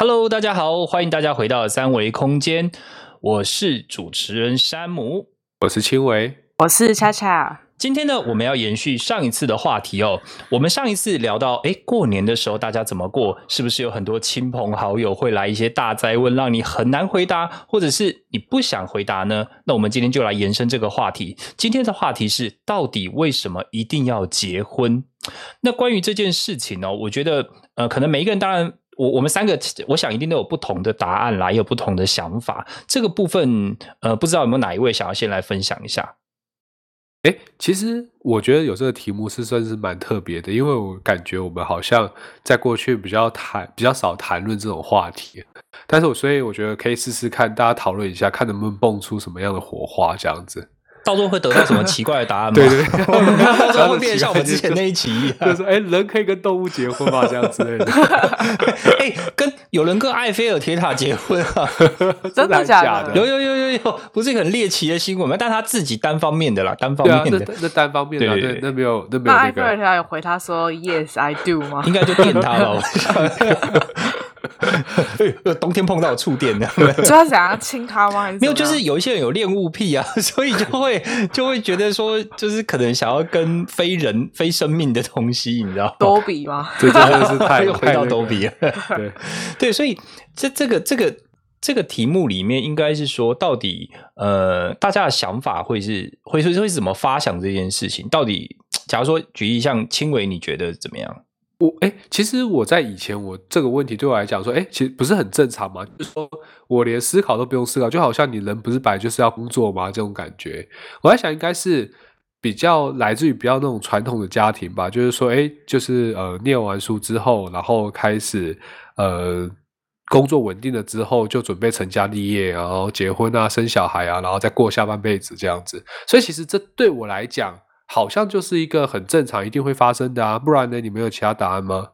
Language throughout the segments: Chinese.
Hello，大家好，欢迎大家回到三维空间，我是主持人山姆，我是青维，我是恰恰。今天呢，我们要延续上一次的话题哦。我们上一次聊到，哎，过年的时候大家怎么过？是不是有很多亲朋好友会来一些大灾问，让你很难回答，或者是你不想回答呢？那我们今天就来延伸这个话题。今天的话题是，到底为什么一定要结婚？那关于这件事情呢，我觉得，呃，可能每一个人，当然，我我们三个，我想一定都有不同的答案啦，也有不同的想法。这个部分，呃，不知道有没有哪一位想要先来分享一下？哎，其实我觉得有这个题目是算是蛮特别的，因为我感觉我们好像在过去比较谈比较少谈论这种话题，但是我所以我觉得可以试试看，大家讨论一下，看能不能蹦出什么样的火花这样子。到时候会得到什么奇怪的答案吗？对对，到时候会变像我们之前那一期一样，就说哎，人可以跟动物结婚吗？这样之类的。哎，跟有人跟埃菲尔铁塔结婚啊？真的假的？有有有有有，不是一个很猎奇的新闻吗？但他自己单方面的啦，单方面的，那单方面的，那那没有那没有那个。埃菲尔铁塔有回他说 Yes I do 吗？应该就电他了。冬天碰到触电的，主要想要亲他吗？没有，就是有一些人有恋物癖啊，所以就会就会觉得说，就是可能想要跟非人、非生命的东西，你知道？多比吗？这真的是太又回到多比了。对对，所以这这个这个这个题目里面，应该是说，到底呃，大家的想法会是会会会怎么发想这件事情？到底，假如说举例像轻微，你觉得怎么样？我哎，其实我在以前，我这个问题对我来讲说，哎，其实不是很正常嘛？就是说我连思考都不用思考，就好像你人不是本来就是要工作吗？这种感觉，我在想应该是比较来自于比较那种传统的家庭吧。就是说，哎，就是呃，念完书之后，然后开始呃工作稳定了之后，就准备成家立业，然后结婚啊，生小孩啊，然后再过下半辈子这样子。所以其实这对我来讲。好像就是一个很正常、一定会发生的啊，不然呢？你没有其他答案吗？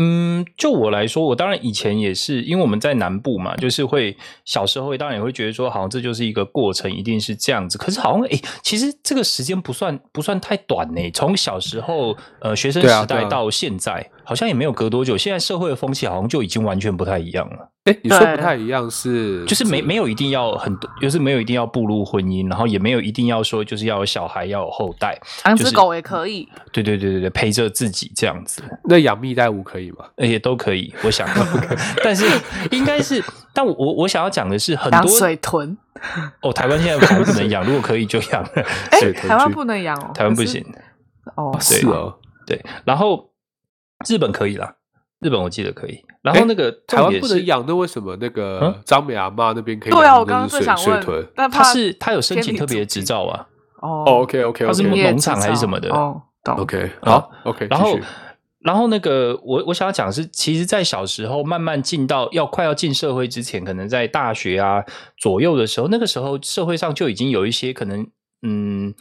嗯，就我来说，我当然以前也是，因为我们在南部嘛，就是会小时候当然也会觉得说，好像这就是一个过程，一定是这样子。可是好像哎，其实这个时间不算不算太短呢。从小时候呃学生时代到现在，好像也没有隔多久。现在社会的风气好像就已经完全不太一样了。哎，你说不太一样是，就是没没有一定要很多，就是没有一定要步入婚姻，然后也没有一定要说就是要有小孩要有后代，养只狗也可以。对对对对对，陪着自己这样子。那养蜜袋鼯可以吗？也都可以，我想。但是应该是，但我我想要讲的是，很多水豚。哦，台湾现在还不能养，如果可以就养。哎，台湾不能养哦，台湾不行。哦，是哦，对。然后日本可以啦，日本我记得可以。然后那个台湾不能养，那为什么那个张美阿妈那边可以？对啊，我刚刚正想问，但他是他有申请特别执照啊。哦，OK OK，他是农场还是什么的？哦，OK，好，OK。然后，然后那个我我想要讲是，其实，在小时候慢慢进到要快要进社会之前，可能在大学啊左右的时候，那个时候社会上就已经有一些可能，嗯。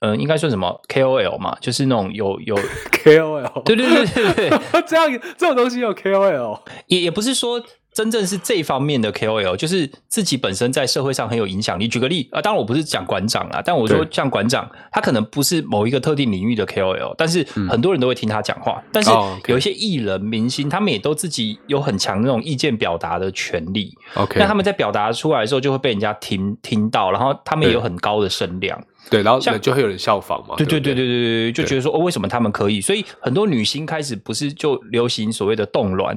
呃，应该算什么？KOL 嘛？就是那种有有 KOL，对对对对对，这样这种东西有 KOL，也也不是说真正是这方面的 KOL，就是自己本身在社会上很有影响力。举个例啊，当然我不是讲馆长啦，但我说像馆长，他可能不是某一个特定领域的 KOL，但是很多人都会听他讲话。但是有一些艺人明星，他们也都自己有很强那种意见表达的权利。OK，那他们在表达出来的时候，就会被人家听听到，然后他们也有很高的声量。对，然后就会有人效仿嘛。对对对对对对，就觉得说哦，为什么他们可以？所以很多女星开始不是就流行所谓的冻卵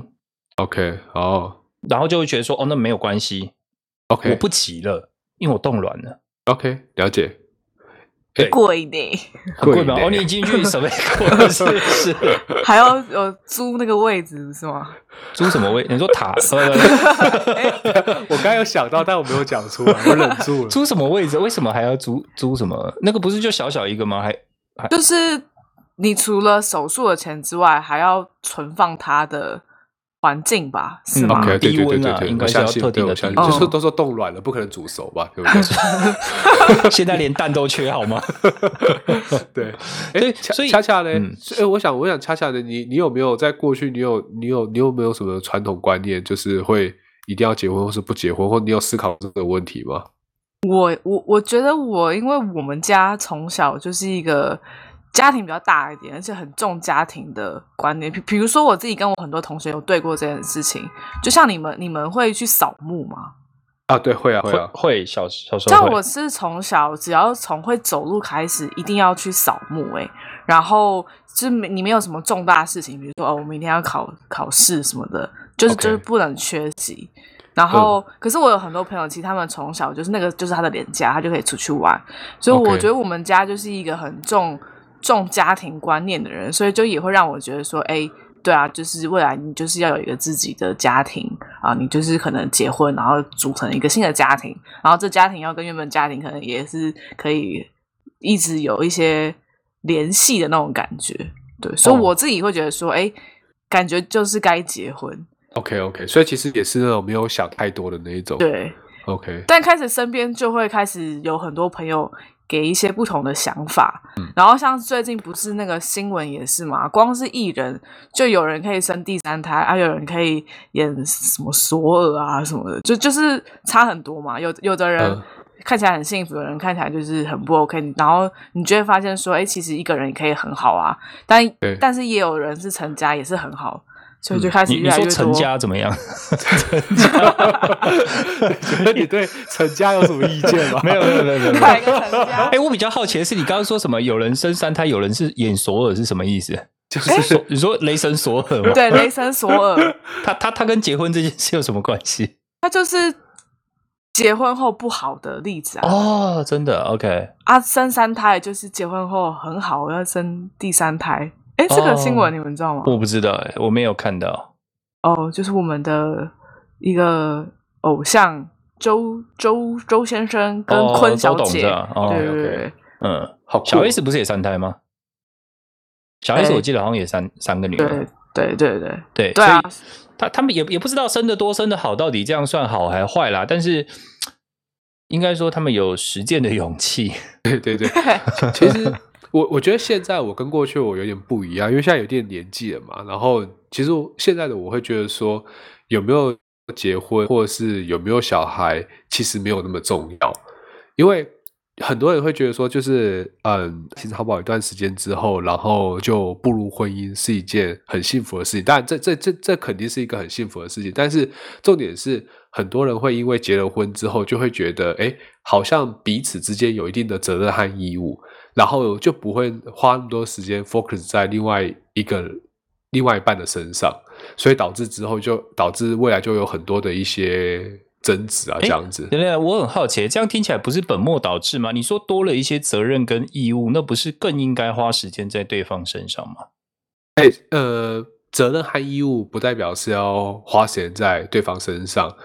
？OK，哦，然后就会觉得说哦，那没有关系。OK，我不急了，因为我冻卵了。OK，了解。贵呢？贵吗？哦，你进去 什么？是是，还要有租那个位置是吗？租什么位？你说塔？我刚有想到，但我没有讲出来，我忍住了。租什么位置？为什么还要租租什么？那个不是就小小一个吗？还就是你除了手术的钱之外，还要存放它的。环境吧，是吗？低温啊，应该是要特定的低温。就是都说冻卵了，不可能煮熟吧？对不对？现在连蛋都缺，好吗？对，哎，所以恰恰呢？哎，我想，我想恰恰的，你你有没有在过去，你有你有你有没有什么传统观念，就是会一定要结婚，或是不结婚，或你有思考这个问题吗？我我我觉得我，因为我们家从小就是一个家庭比较大一点，而且很重家庭的观念。比比如说我自己跟我很多同学有对过这件事情，就像你们，你们会去扫墓吗？啊，对，会啊，会啊，会小小时候。像我是从小只要从会走路开始，一定要去扫墓哎、然后就是你没有什么重大事情，比如说哦，我明天要考考试什么的，就是就是不能缺席。然后，可是我有很多朋友，其实他们从小就是那个就是他的脸颊，他就可以出去玩。所以我觉得我们家就是一个很重重家庭观念的人，所以就也会让我觉得说，哎，对啊，就是未来你就是要有一个自己的家庭啊，你就是可能结婚，然后组成一个新的家庭，然后这家庭要跟原本家庭可能也是可以一直有一些联系的那种感觉。对，所以哦我自己会觉得说，哎，感觉就是该结婚。OK OK，所以其实也是那种没有想太多的那一种。对，OK，但开始身边就会开始有很多朋友给一些不同的想法，嗯。然后像最近不是那个新闻也是嘛，光是艺人就有人可以生第三胎，啊，有人可以演什么索尔啊什么的，就就是差很多嘛。有有的人嗯。看起来很幸福，有人看起来就是很不 OK，然后你就会发现说，哎，其实一个人也可以很好啊，但对。但是也有人是成家也是很好，所以就开始你你说越来越多。成家怎么样？觉得你对成家有什么意见吗？没有没有没有没有。哎、？我比较好奇的是，你刚刚说什么？有人生三胎，有人是演索尔，是什么意思？就是索你说雷神索尔吗？对，雷神索尔。他他他跟结婚这件事有什么关系？他就是结婚后不好的例子啊。哦，真的，OK，啊，生三胎就是结婚后很好，要生第三胎。哎，这个新闻哦你们知道吗？我不知道、哎，我没有看到。哦，就是我们的一个偶像周周周先生跟哦坤小姐，对对嗯，小 S 不是也三胎吗？小 S 哎我记得好像也三三个女儿，对对对对，对啊所以他他们也也不知道生的多生的好，到底这样算好还坏啦。但是应该说他们有实践的勇气。对 对对，其实我我觉得现在我跟过去我有点不一样，因为现在有点年纪了嘛。然后其实我现在的我会觉得说，有没有结婚或者是有没有小孩，其实没有那么重要，因为很多人会觉得说，就是嗯，其实好不好一段时间之后，然后就步入婚姻是一件很幸福的事情。当然这，这这这肯定是一个很幸福的事情，但是重点是，很多人会因为结了婚之后，就会觉得，哎，好像彼此之间有一定的责任和义务，然后就不会花那么多时间 focus 在另外一个另外一半的身上，所以导致之后就导致未来就有很多的一些争执啊，这样子。对对，我很好奇，这样听起来不是本末倒置吗？你说多了一些责任跟义务，那不是更应该花时间在对方身上吗？哎，呃，责任和义务不代表是要花时间在对方身上，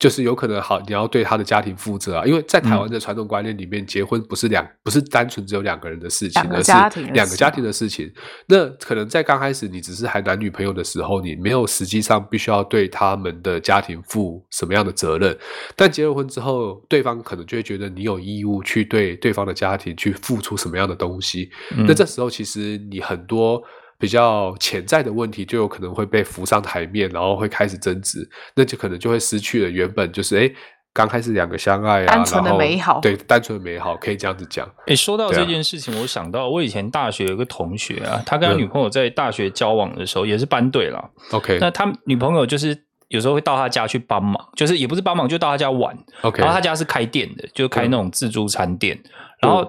就是有可能好，你要对他的家庭负责啊。因为在台湾嗯的传统观念里面，结婚不是两不是单纯只有两个人的事情，而是两个家庭的事情。那可能在刚开始你只是还男女朋友的时候，你没有实际上必须要对他们的家庭负什么样的责任。但结了婚之后，对方可能就会觉得你有义务去对对方的家庭去付出什么样的东西。嗯那这时候其实你很多比较潜在的问题就有可能会被浮上台面，然后会开始争执，那就可能就会失去了原本就是哎刚开始两个相爱啊，单纯的美好对，单纯的美好可以这样子讲。诶，说到这件事情，我想到我以前大学有个同学啊，他跟他嗯女朋友在大学交往的时候也是班队啦。OK 那他女朋友就是有时候会到他家去帮忙，就是也不是帮忙，就到他家玩。OK，然后他家是开店的，就开那种自助餐店。然后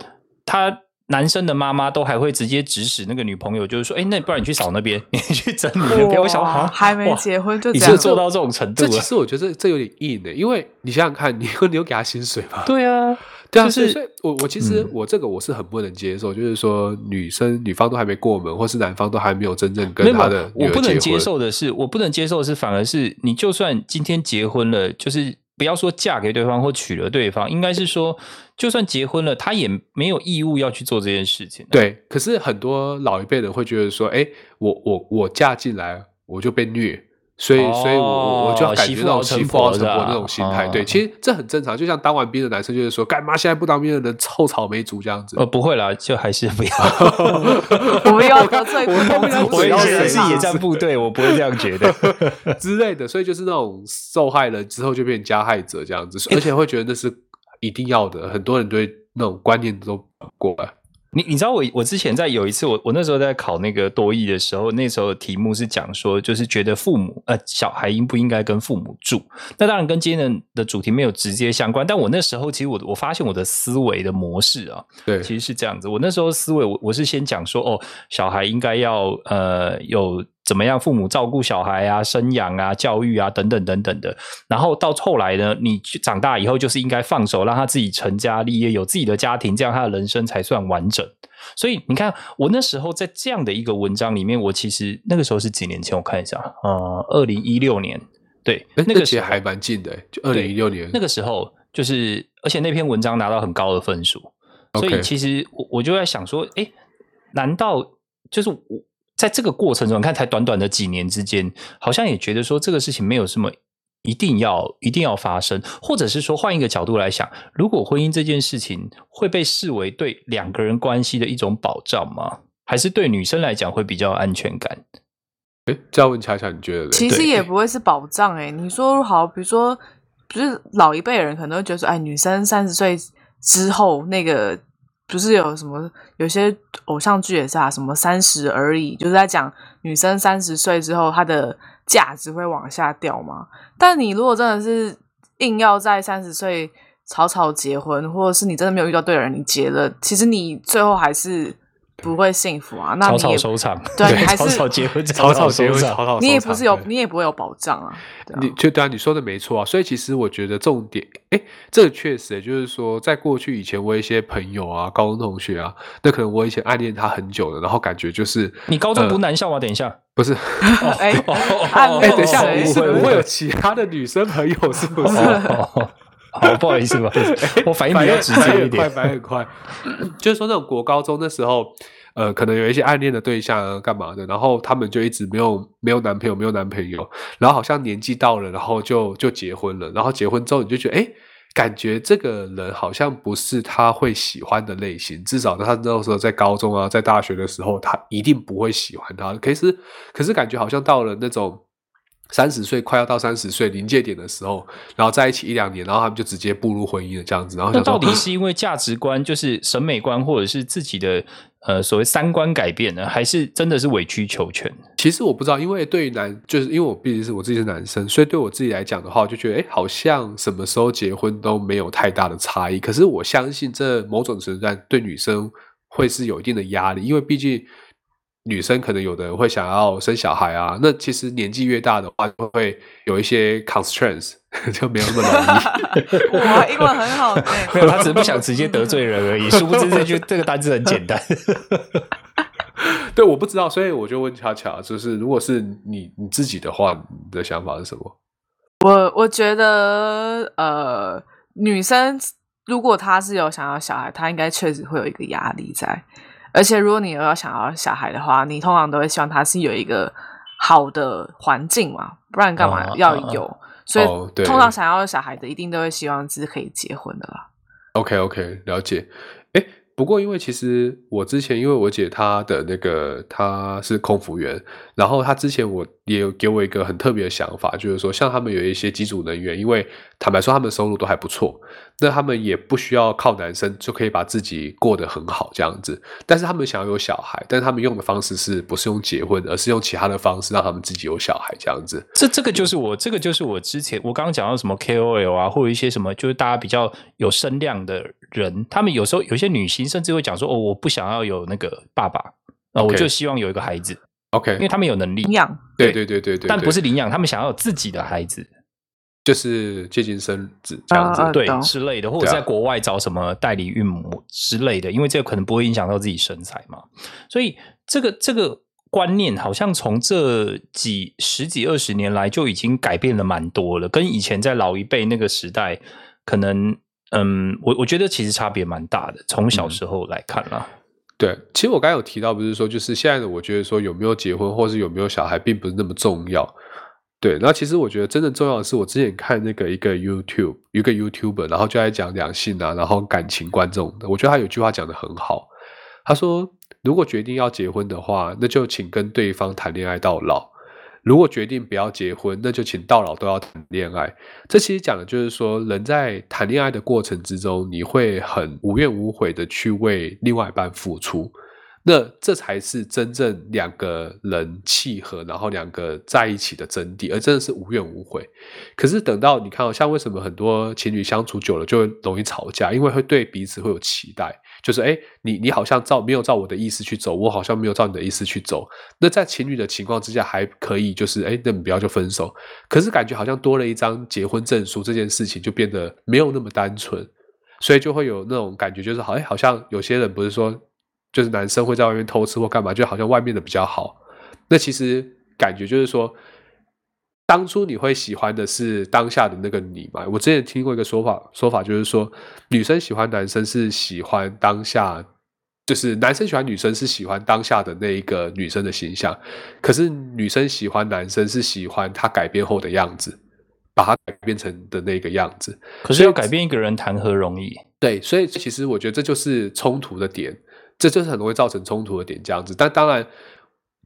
他男生的妈妈都还会直接指使那个女朋友，就是说：“哎，那不然你去扫那边，你去整理那边。”我想哇啊，还没结婚就已经做到这种程度这其。实我觉得这有点硬的，因为你想想看，你你有给他薪水吗？对啊，对啊，就是所以我我其实嗯我这个我是很不能接受，就是说女生女方都还没过门，或是男方都还没有真正跟他的我不能接。受的是，我不能接受的是，反而是你就算今天结婚了，就是不要说嫁给对方或娶了对方，应该是说，就算结婚了，他也没有义务要去做这件事情。，对，可是很多老一辈的会觉得说，哎，我我我嫁进来我就被虐，所以所以我我我就感觉那种媳妇熬成媳妇熬婆的啊成婆那种心态。对，哦其实这很正常，就像当完兵的男生就是说，干嘛现在不当兵的人臭草莓族这样子。呃，不会啦，就还是不要。我们要得罪不同族我以群的前是野战部队，我不会这样觉得。之类的，所以就是那种受害人之后就变加害者这样子，而且会觉得那是一定要的，很多人对那种观念都过来。你你知道我我之前在有一次我我那时候在考那个多义的时候，那时候题目是讲说，就是觉得父母呃小孩应不应该跟父母住？那当然跟今天的的主题没有直接相关，但我那时候其实我我发现我的思维的模式啊，对，其实是这样子。我那时候思维我我是先讲说，哦，小孩应该要呃有。怎么样？父母照顾小孩啊、生养啊、教育啊等等等等的。然后到后来呢，你长大以后就是应该放手，让他自己成家立业，有自己的家庭，这样他的人生才算完整。所以你看，我那时候在这样的一个文章里面，我其实那个时候是几年前？我看一下，呃，二零一六年，对，那个其实还蛮近的，就二零一六年。那个时候就是，而且那篇文章拿到很高的分数，所以其实我我就在想说，哎，难道就是我？在这个过程中，你看才短短的几年之间，好像也觉得说这个事情没有什么一定要一定要发生，或者是说换一个角度来想，如果婚姻这件事情会被视为对两个人关系的一种保障吗？还是对女生来讲会比较安全感？哎，这样问恰恰，你觉得？其实也不会是保障哎。你说好，比如说，不是老一辈人可能会觉得说，哎，女生三十岁之后那个。不是有什么有些偶像剧也是啊，什么三十而已，就是在讲女生三十岁之后她的价值会往下掉嘛。但你如果真的是硬要在三十岁草草结婚，或者是你真的没有遇到对的人，你结了，其实你最后还是。不会幸福啊！那草草收场，对，还是草草结婚，草草结婚，草草。你也不是有，你也不会有保障啊。你就对啊，你说的没错啊。所以其实我觉得重点，哎，这个确实就是说，在过去以前，我一些朋友啊，高中同学啊，那可能我以前暗恋他很久了，然后感觉就是你高中读男校吗？等一下，不是，哎，哎，等一下，是不会有其他的女生朋友，是不是？好，不好意思吧，我反应比较直接一点，快，反应很快。就是说，那种国高中的时候，呃，可能有一些暗恋的对象啊，干嘛的，然后他们就一直没有没有男朋友，没有男朋友，然后好像年纪到了，然后就就结婚了，然后结婚之后，你就觉得，哎，感觉这个人好像不是他会喜欢的类型，至少他那时候在高中啊，在大学的时候，他一定不会喜欢他。可是，可是感觉好像到了那种。三十岁快要到三十岁临界点的时候，然后在一起一两年，然后他们就直接步入婚姻了，这样子。然后那到底是因为价值观，就是审美观，或者是自己的呃所谓三观改变呢，还是真的是委曲求全？其实我不知道，因为对于男，就是因为我毕竟是我自己是男生，所以对我自己来讲的话，我就觉得哎，好像什么时候结婚都没有太大的差异。可是我相信这某种程度上对女生会是有一定的压力，因为毕竟。女生可能有的人会想要生小孩啊，那其实年纪越大的话，会有一些 constraints，就没有那么容易。哇，英文很好，没有，他只是不想直接得罪人而已。殊不知这句这个单词很简单。对，我不知道，所以我就问巧巧，就是如果是你你自己的话，你的想法是什么？我我觉得，呃，女生如果她是有想要小孩，她应该确实会有一个压力在。而且，如果你要想要小孩的话，你通常都会希望他是有一个好的环境嘛，不然干嘛要有？所以，通常想要小孩的，一定都会希望是可以结婚的啦。OK，OK，了解。不过，因为其实我之前，因为我姐她的那个她是空服员，然后她之前我也有给我一个很特别的想法，就是说，像他们有一些机组人员，因为坦白说他们收入都还不错，那他们也不需要靠男生就可以把自己过得很好这样子。但是他们想要有小孩，但他们用的方式是不是用结婚，而是用其他的方式让他们自己有小孩这样子。这这个就是我，这个就是我之前我刚刚讲到什么 KOL 啊，或者一些什么，就是大家比较有声量的人，他们有时候有些女性。甚至会讲说：“哦，我不想要有那个爸爸，啊，我就希望有一个孩子。OK，因为他们有能力领养，对对对对对，但不是领养，他们想要有自己的孩子，就是接近生子这样子，对之类的，或者在国外找什么代理孕母之类的，因为这个可能不会影响到自己身材嘛。所以这个这个观念好像从这几十几二十年来就已经改变了蛮多了，跟以前在老一辈那个时代可能。”嗯，我我觉得其实差别蛮大的，从小时候来看啦。对，其实我刚才有提到，不是说就是现在的，我觉得说有没有结婚或是有没有小孩，并不是那么重要。对，那其实我觉得真正重要的是，我之前看那个一个 YouTube 一个 YouTuber，然后就在讲两性啊，然后感情观这种的。我觉得他有句话讲的很好，他说：“如果决定要结婚的话，那就请跟对方谈恋爱到老。”如果决定不要结婚，那就请到老都要谈恋爱。这其实讲的就是说，人在谈恋爱的过程之中，你会很无怨无悔的去为另外一半付出。那这才是真正两个人契合，然后两个在一起的真谛，而真的是无怨无悔。可是等到你看哦，像为什么很多情侣相处久了就会容易吵架，因为会对彼此会有期待，就是哎，你你好像照没有照我的意思去走，我好像没有照你的意思去走。那在情侣的情况之下，还可以就是哎，那你不要就分手。可是感觉好像多了一张结婚证书，这件事情就变得没有那么单纯，所以就会有那种感觉，就是好哎，好像有些人不是说。就是男生会在外面偷吃或干嘛，就好像外面的比较好。那其实感觉就是说，当初你会喜欢的是当下的那个你嘛？我之前听过一个说法，说法就是说，女生喜欢男生是喜欢当下，就是男生喜欢女生是喜欢当下的那一个女生的形象，可是女生喜欢男生是喜欢他改变后的样子，把他改变成的那个样子。可是要改变一个人谈何容易？对，所以其实我觉得这就是冲突的点。这就是很容易造成冲突的点，这样子。但当然，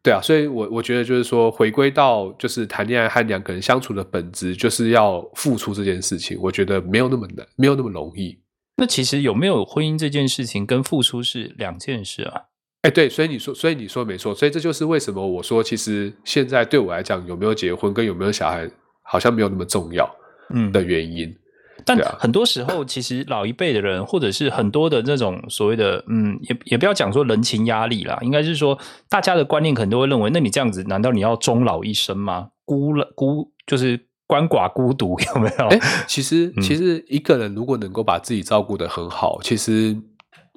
对啊，所以我我觉得就是说，回归到就是谈恋爱和两个人相处的本质，就是要付出这件事情。我觉得没有那么难，没有那么容易。那其实有没有婚姻这件事情跟付出是两件事啊？哎，对，所以你说，所以你说没错。所以这就是为什么我说，其实现在对我来讲，有没有结婚跟有没有小孩，好像没有那么重要，嗯的原因。但很多时候，其实老一辈的人，或者是很多的那种所谓的，嗯，也也不要讲说人情压力啦，应该是说大家的观念可能都会认为，那你这样子，难道你要终老一生吗？孤了孤就是鳏寡孤独，有没有？哎，其实其实一个人如果能够把自己照顾的很好，其实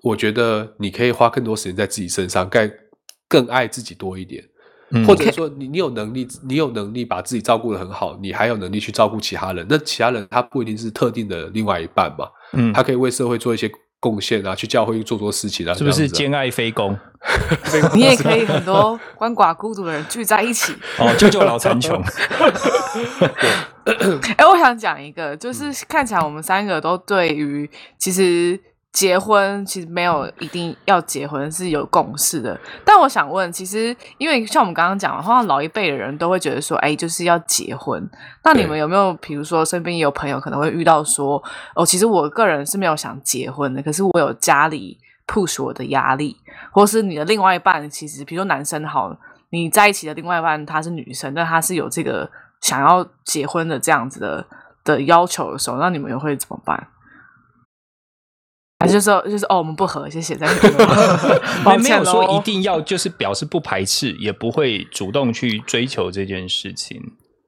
我觉得你可以花更多时间在自己身上，更更爱自己多一点。或者说，你你有能力，你有能力把自己照顾的很好，你还有能力去照顾其他人。那其他人他不一定是特定的另外一半嘛，嗯，他可以为社会做一些贡献啊，去教会做做事情啊，是不是兼爱非攻？你也可以很多鳏寡孤独的人聚在一起，哦，救救老残 穷。哎，我想讲一个，就是看起来我们三个都对于其实。结婚其实没有一定要结婚是有共识的，但我想问，其实因为像我们刚刚讲的话，老一辈的人都会觉得说，哎，就是要结婚。那你们有没有，比如说身边也有朋友可能会遇到说，哦，其实我个人是没有想结婚的，可是我有家里 push 我的压力，或是你的另外一半，其实比如说男生好，你在一起的另外一半她是女生，但她是有这个想要结婚的这样子的的要求的时候，那你们又会怎么办？还是说，就是哦，我们不合，谢谢。再见。没没有说一定要，就是表示不排斥，也不会主动去追求这件事情。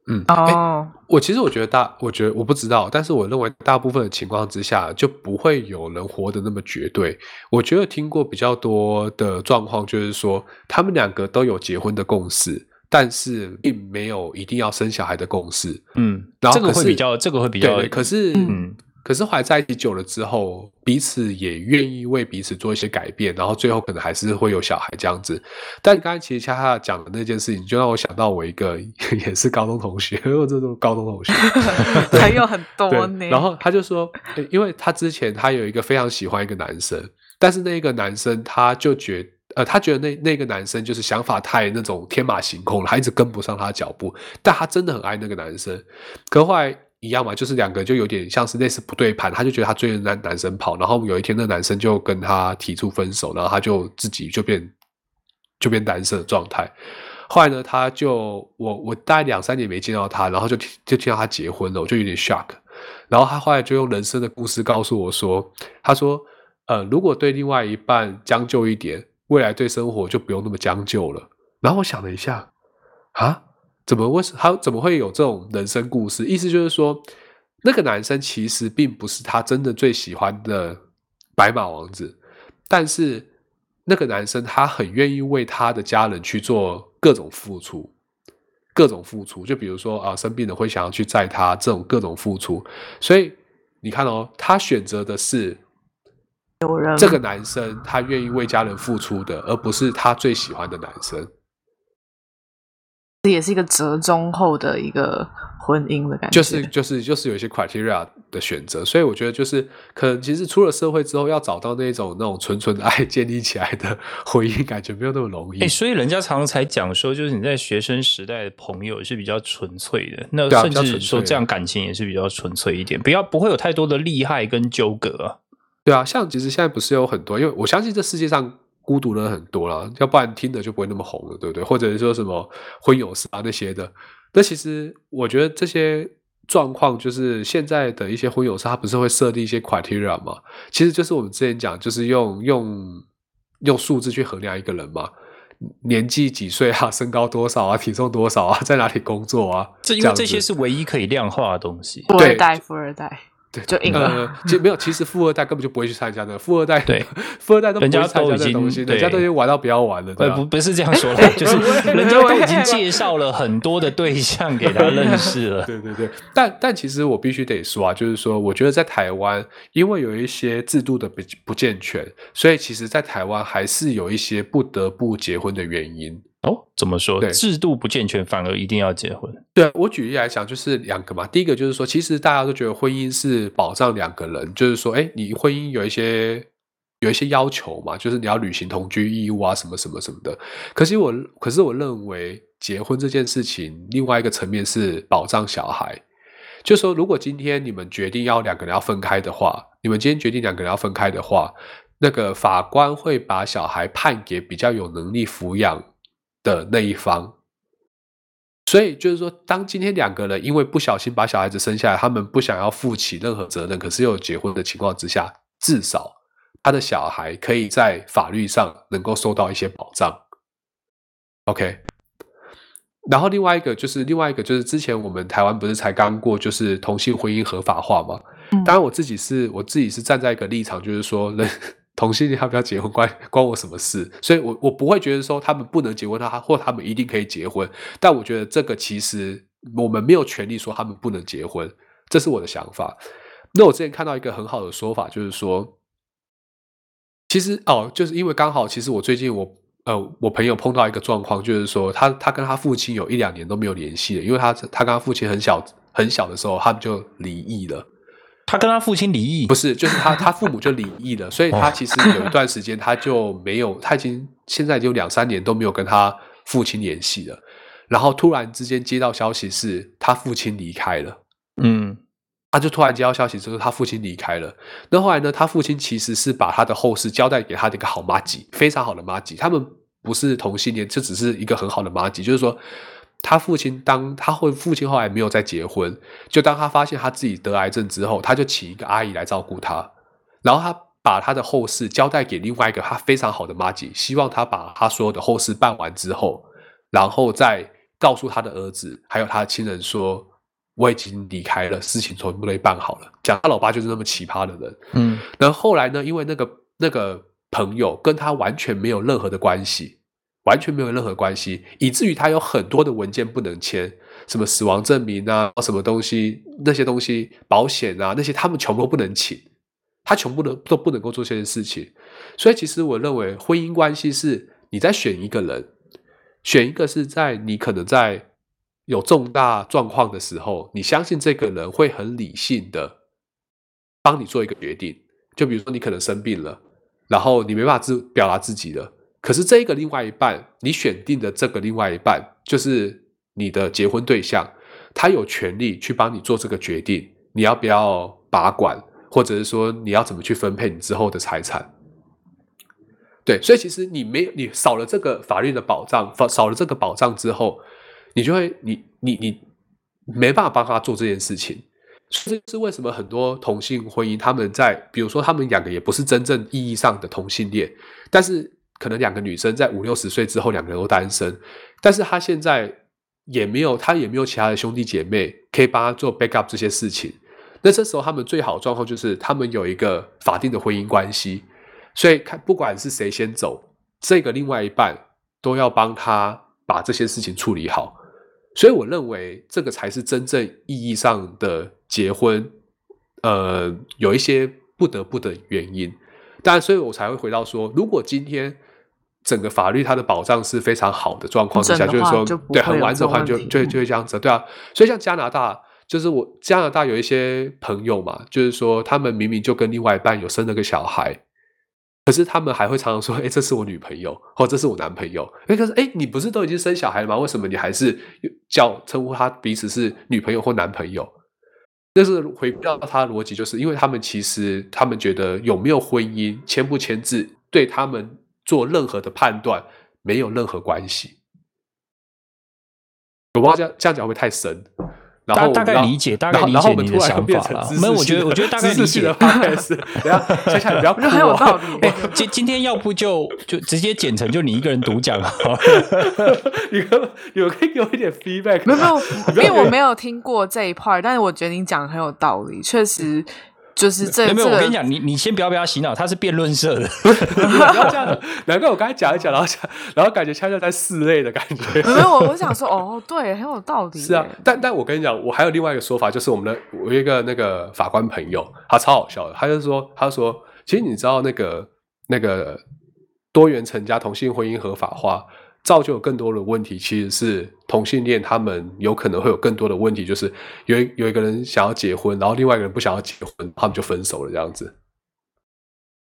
嗯哦，我其实我觉得大，我觉得我不知道，但是我认为大部分的情况之下，就不会有人活得那么绝对。我觉得听过比较多的状况，就是说他们两个都有结婚的共识，但是并没有一定要生小孩的共识。嗯，然后这个会比较，这个会比较，可是嗯。可是后来在一起久了之后，彼此也愿意为彼此做一些改变，然后最后可能还是会有小孩这样子。但刚才其实恰恰讲的那件事情，就让我想到我一个也是高中同学，我这种高中同学 还有很多呢。然后他就说，因为他之前他有一个非常喜欢一个男生，但是那个男生他就觉呃，他觉得那那个男生就是想法太那种天马行空了，他一直跟不上他的脚步。但他真的很爱那个男生，可后来。一样嘛，就是两个就有点像是类似不对盘，他就觉得他追着男男生跑，然后有一天那男生就跟他提出分手，然后他就自己就变就变单身的状态。后来呢，他就我我大概两三年没见到他，然后就就听到他结婚了，我就有点 shock。然后他后来就用人生的故事告诉我说，他说呃，如果对另外一半将就一点，未来对生活就不用那么将就了。然后我想了一下，啊。怎么为什他怎么会有这种人生故事？意思就是说，那个男生其实并不是他真的最喜欢的白马王子，但是那个男生他很愿意为他的家人去做各种付出，各种付出。就比如说啊，生病了会想要去载他，这种各种付出。所以你看哦，他选择的是这个男生他愿意为家人付出的，而不是他最喜欢的男生。这也是一个折中后的一个婚姻的感觉，就是就是就是有一些 criteria 的选择，所以我觉得就是可能其实出了社会之后，要找到那种那种纯纯的爱建立起来的婚姻，感觉没有那么容易。哎、所以人家常常才讲说，就是你在学生时代的朋友是比较纯粹的，那甚至说这样感情也是比较纯粹一点，不要不会有太多的利害跟纠葛啊。对啊，像其实现在不是有很多，因为我相信这世界上孤独的人很多啦，要不然听的就不会那么红了，对不对？或者是说什么婚友杀那些的，那其实我觉得这些状况，就是现在的一些婚友杀，它不是会设立一些 criteria 嘛？其实就是我们之前讲，就是用用用数字去衡量一个人嘛。年纪几岁啊，身高多少啊，体重多少啊，在哪里工作啊？这因为这些是唯一可以量化的东西。富对二代，富二代，对就。呃，其实没有，其实富二代根本就不会去参加的，富二代对，富二代都不参加这东西，对人家都已经玩到不要玩了？不不是这样说的，就是人家都已经介绍了很多的对象给他认识了。对对对，但但其实我必须得说啊，就是说，我觉得在台湾，因为有一些制度的不不健全，所以其实，在台湾还是有一些不得不结婚的原因。哦，怎么说？对制度不健全，反而一定要结婚？对我举例来讲，就是两个嘛。第一个就是说，其实大家都觉得婚姻是保障两个人，就是说，哎，你婚姻有一些有一些要求嘛，就是你要履行同居义务啊，什么什么什么的。可是我，可是我认为结婚这件事情，另外一个层面是保障小孩。就说，如果今天你们决定要两个人要分开的话，你们今天决定两个人要分开的话，那个法官会把小孩判给比较有能力抚养的那一方。所以就是说，当今天两个人因为不小心把小孩子生下来，他们不想要负起任何责任，可是又有结婚的情况之下，至少他的小孩可以在法律上能够受到一些保障。OK，然后另外一个就是另外一个就是之前我们台湾不是才刚过就是同性婚姻合法化嘛？嗯当然我自己是我自己是站在一个立场，就是说人同性恋要不要结婚关关我什么事？所以我我不会觉得说他们不能结婚，他或他们一定可以结婚。但我觉得这个其实我们没有权利说他们不能结婚，这是我的想法。那我之前看到一个很好的说法，就是说，其实哦，就是因为刚好，其实我最近我呃，我朋友碰到一个状况，就是说他他跟他父亲有一两年都没有联系了，因为他他跟他父亲很小很小的时候，他们就离异了。他跟他父亲离异，不是，就是他他父母就离异了，所以他其实有一段时间他就没有，他已经现在已经有两三年都没有跟他父亲联系了。然后突然之间接到消息是他父亲离开了，嗯，他就突然接到消息之后他父亲离开了。那后来呢，他父亲其实是把他的后事交代给他的一个好妈吉，非常好的妈吉，他们不是同性恋，这只是一个很好的妈吉，就是说。他父亲当他后父亲后来没有再结婚，就当他发现他自己得癌症之后，他就请一个阿姨来照顾他，然后他把他的后事交代给另外一个他非常好的妈吉，希望他把他所有的后事办完之后，然后再告诉他的儿子还有他的亲人说，我已经离开了，事情全部都办好了。讲他老爸就是那么奇葩的人，嗯，然后后来呢，因为那个那个朋友跟他完全没有任何的关系。完全没有任何关系，以至于他有很多的文件不能签，什么死亡证明啊，什么东西那些东西，保险啊那些，他们全部都不能请，他全部都都不能够做这件事情。所以，其实我认为婚姻关系是你在选一个人，选一个是在你可能在有重大状况的时候，你相信这个人会很理性的帮你做一个决定。就比如说你可能生病了，然后你没办法自表达自己了。可是这个另外一半，你选定的这个另外一半，就是你的结婚对象，他有权利去帮你做这个决定，你要不要把管，或者是说你要怎么去分配你之后的财产。对，所以其实你没，你少了这个法律的保障，少少了这个保障之后，你就会，你你你没办法帮他做这件事情。这是为什么很多同性婚姻，他们在比如说他们两个也不是真正意义上的同性恋，但是可能两个女生在五六十岁之后，两个人都单身，但是他现在也没有，他也没有其他的兄弟姐妹可以帮他做 backup 这些事情。那这时候他们最好的状况就是他们有一个法定的婚姻关系，所以看不管是谁先走，这个另外一半都要帮他把这些事情处理好。所以我认为这个才是真正意义上的结婚，呃，有一些不得不的原因。当然，所以我才会回到说，如果今天整个法律它的保障是非常好的状况之下，就是说对很完整的话种问题就就就会这样子，对啊。所以像加拿大，就是我加拿大有一些朋友嘛，就是说他们明明就跟另外一半有生了个小孩。可是他们还会常常说：“哎、这是我女朋友，或这是我男朋友。”哎，可是哎，你不是都已经生小孩了吗？为什么你还是叫称呼他彼此是女朋友或男朋友？但是回到他的逻辑，就是因为他们其实他们觉得有没有婚姻、签不签字，对他们做任何的判断没有任何关系。我不知道这样这样讲会太深？然后大大概理解大概然后然后我们理解你的突然又变想法啦成没有我觉得我觉得大概理解知识性的 podcast 等下，夏夏你不要 哭我觉得很有哦道理哎、今今天要不就就直接剪成就你一个人独讲好了。你可你可以给我一点 feedback 没有没有，因为我没有听过这一 part，但是我觉得你讲的很有道理，确实就是这没有我跟你讲，你你先不要被他洗脑，他是辩论社的。不要这样，难怪我刚才讲一讲，然后讲，然后感觉恰恰在室内的感觉。没有，我我想说，哦，对，很有道理。是啊，但但我跟你讲，我还有另外一个说法，就是我们的我一个那个法官朋友，他超好笑的，他就说，他说，其实你知道那个那个多元成家同性婚姻合法化，造就有更多的问题，其实是同性恋他们有可能会有更多的问题，就是有一有一个人想要结婚，然后另外一个人不想要结婚，他们就分手了这样子。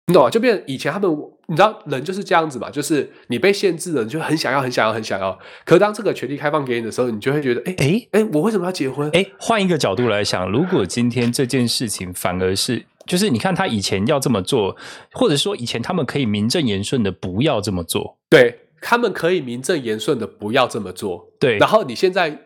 你懂吗？就变以前他们，你知道人就是这样子嘛，就是你被限制了，你就很想要、很想要、很想要。可是当这个权利开放给你的时候，你就会觉得，哎、哎哎、我为什么要结婚？哎，换一个角度来想，如果今天这件事情反而是，就是你看他以前要这么做，或者说以前他们可以名正言顺的不要这么做，对他们可以名正言顺的不要这么做，对。然后你现在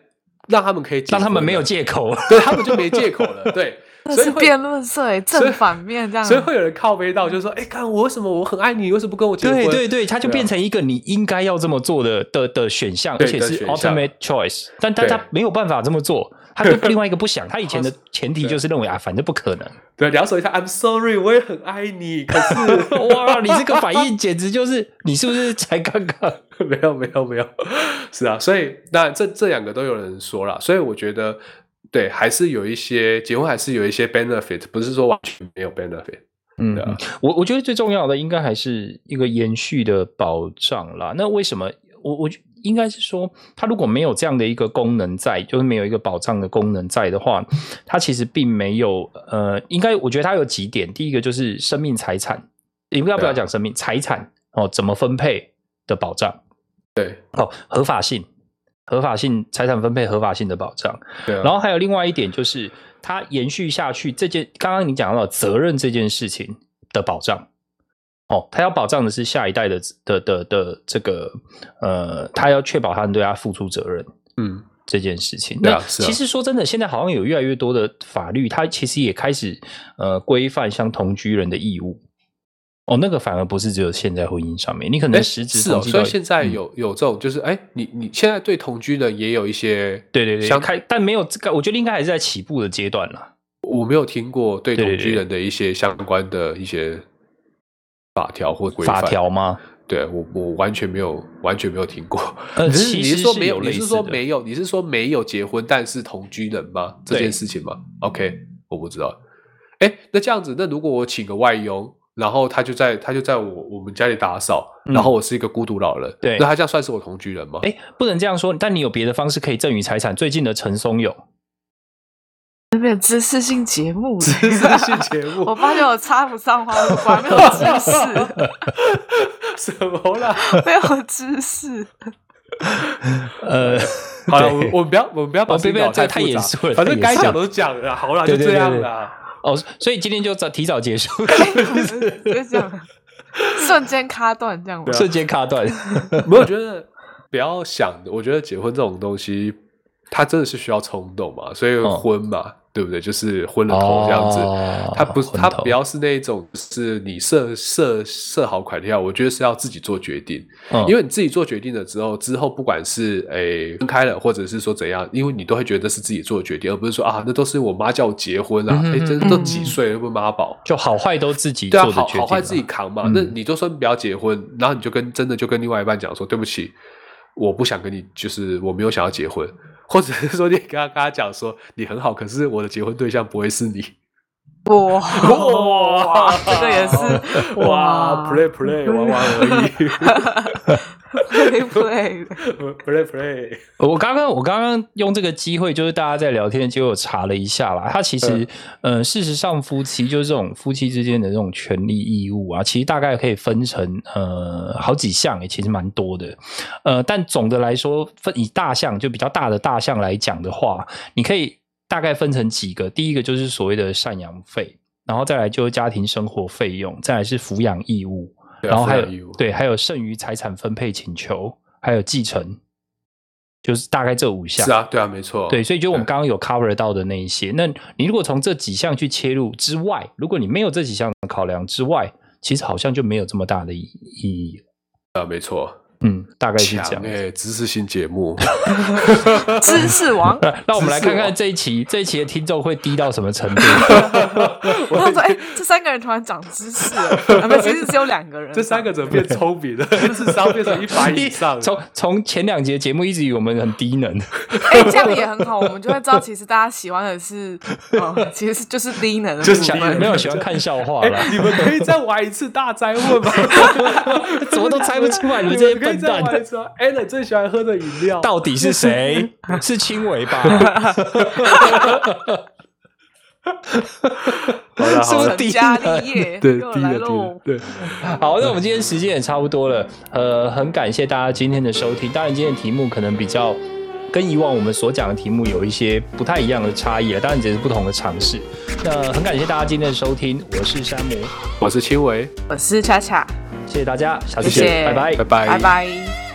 让他们可以让他们没有借口。对他们就没借口了，对，所以辩论社诶，所以正反面这样。所以会有人靠背到，就是说，哎，看我为什么我很爱你，你为什么不跟我结婚？对对对，它就变成一个你应该要这么做的的的选项，而且是 ultimate choice，但但对。他没有办法这么做，他跟另外一个不想，他以前的前提就是认为啊，反正不可能。对，两手一下，I'm sorry，我也很爱你，可是 哇，你这个反应简直就是，你是不是才刚刚？没有没有没有，是啊，所以那这这两个都有人说了，所以我觉得对，还是有一些结婚还是有一些 benefit，不是说完全没有 benefit。嗯啊，我我觉得最重要的应该还是一个延续的保障啦。那为什么我我应该是说，它如果没有这样的一个功能在，就是没有一个保障的功能在的话，它其实并没有呃，应该我觉得它有几点，第一个就是生命财产，你不要不要讲生命财产哦，怎么分配的保障对。哦，合法性。合法性财产分配合法性的保障，对啊，然后还有另外一点就是，它延续下去这件，刚刚你讲到责任这件事情的保障，哦，他要保障的是下一代的的的的这个呃，他要确保他能对他付出责任嗯，这件事情。那啊啊其实说真的，现在好像有越来越多的法律，它其实也开始呃规范像同居人的义务。哦，那个反而不是只有现在婚姻上面，你可能哎实质是哦，所以现在嗯有有这种，就是哎，你你现在对同居的也有一些，对对对，相开但没有这个，我觉得应该还是在起步的阶段啦。我没有听过对同居人的一些相关的一些法条或规范法条吗？对我我完全没有完全没有听过。呃你是其你是说没有你是说没有？你是说没有结婚但是同居人吗？这件事情吗？OK，我不知道。哎，那这样子，那如果我请个外佣，然后他就在他就在我我们家里打扫，嗯然后我是一个孤独老人，对那他这样算是我同居人吗？哎，不能这样说，但你有别的方式可以赠与财产。最近的陈松勇，这边知识性节目，知识性节目我发现我插不上话，我果然没有知识，什么啦？没有知识。呃，好了，我我们不要我们不要把这太太严肃了反正该讲都讲了，好了，就这样啦。哦，所以今天就早提早结束，就这样，瞬间卡断这样吗？瞬间卡断。没有，我觉得不要想。我觉得结婚这种东西，它真的是需要冲动嘛，所以嗯。婚嘛，对不对？就是昏了头这样子。哦它不是，昏头。它不要是那种，是你设设设好款条，我觉得是要自己做决定，嗯。因为你自己做决定了之后，之后不管是诶分开了，或者是说怎样，因为你都会觉得是自己做的决定，而不是说啊，那都是我妈叫我结婚啊，诶，嗯哼这嗯都几岁了，又不是妈宝，就好坏都自己对啊，做的决定嘛，好好坏自己扛嘛。嗯。那你就说不要结婚，然后你就跟真的就跟另外一半讲说，对不起，我不想跟你，就是我没有想要结婚，或者是说你跟他跟他讲说你很好，可是我的结婚对象不会是你。哇哇，这个也是哇，play play 玩玩而已 play play，，play play，我刚刚我刚刚用这个机会，就是大家在聊天的机会，我查了一下啦。它其实，呃，事实上，夫妻就是这种夫妻之间的这种权利义务啊，其实大概可以分成呃好几项，也其实蛮多的。呃，但总的来说，分以大项就比较大的大项来讲的话，你可以大概分成几个。第一个就是所谓的赡养费，然后再来就是家庭生活费用，再来是抚养义务。然后还有对，还有剩余财产分配请求，还有继承，就是大概这五项。是啊，对啊，没错，对，所以就我们刚刚有 cover 到的那一些，那你如果从这几项去切入之外，如果你没有这几项考量之外，其实好像就没有这么大的意意义了。啊，没错，嗯，大概是这样。强哎，知识型节目，知识王。那我们来看看这一期这一期的听众会低到什么程度？我想说，哎，这三个人突然长知识了，啊不，其实只有两个人。这三个怎么变聪明了？智商变成一百以上，从从前两节节目一直以为我们很低能，哎，这样也很好，我们就会知道，其实大家喜欢的是，哦，其实是就是低能就是没有喜欢看笑话哎、啦，你们可以再玩一次大灾问吗？怎么都猜不出来，你这笨蛋。玩一次啊 a l n 最喜欢喝的饮料，到底是谁？是青伟吧？好了好了，是不是低成家能立业，对，又来低了低了喽，。对，好，那我们今天时间也差不多了，呃，很感谢大家今天的收听。当然，今天的题目可能比较跟以往我们所讲的题目有一些不太一样的差异了，当然只是不同的尝试。那很感谢大家今天的收听，我是山姆，我是青维，我是恰恰，谢谢大家，下次谢谢。见，拜拜。拜拜。拜拜。